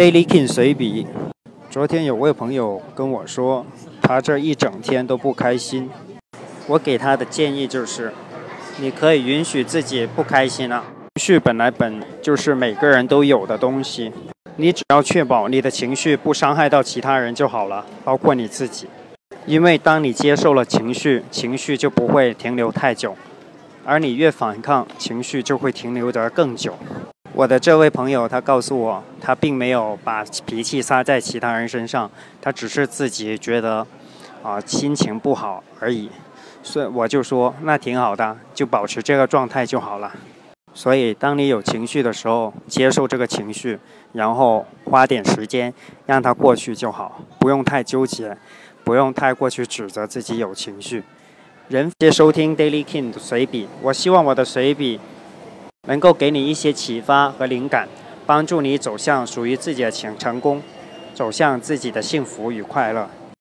Daily King 随笔。昨天有位朋友跟我说，他这一整天都不开心。我给他的建议就是，你可以允许自己不开心啊。情绪本来本就是每个人都有的东西，你只要确保你的情绪不伤害到其他人就好了，包括你自己。因为当你接受了情绪，情绪就不会停留太久，而你越反抗，情绪就会停留得更久。我的这位朋友，他告诉我，他并没有把脾气撒在其他人身上，他只是自己觉得，啊，心情不好而已。所以我就说，那挺好的，就保持这个状态就好了。所以，当你有情绪的时候，接受这个情绪，然后花点时间让它过去就好，不用太纠结，不用太过去指责自己有情绪。人接收听 Daily King 的随笔，我希望我的随笔。能够给你一些启发和灵感，帮助你走向属于自己的成成功，走向自己的幸福与快乐。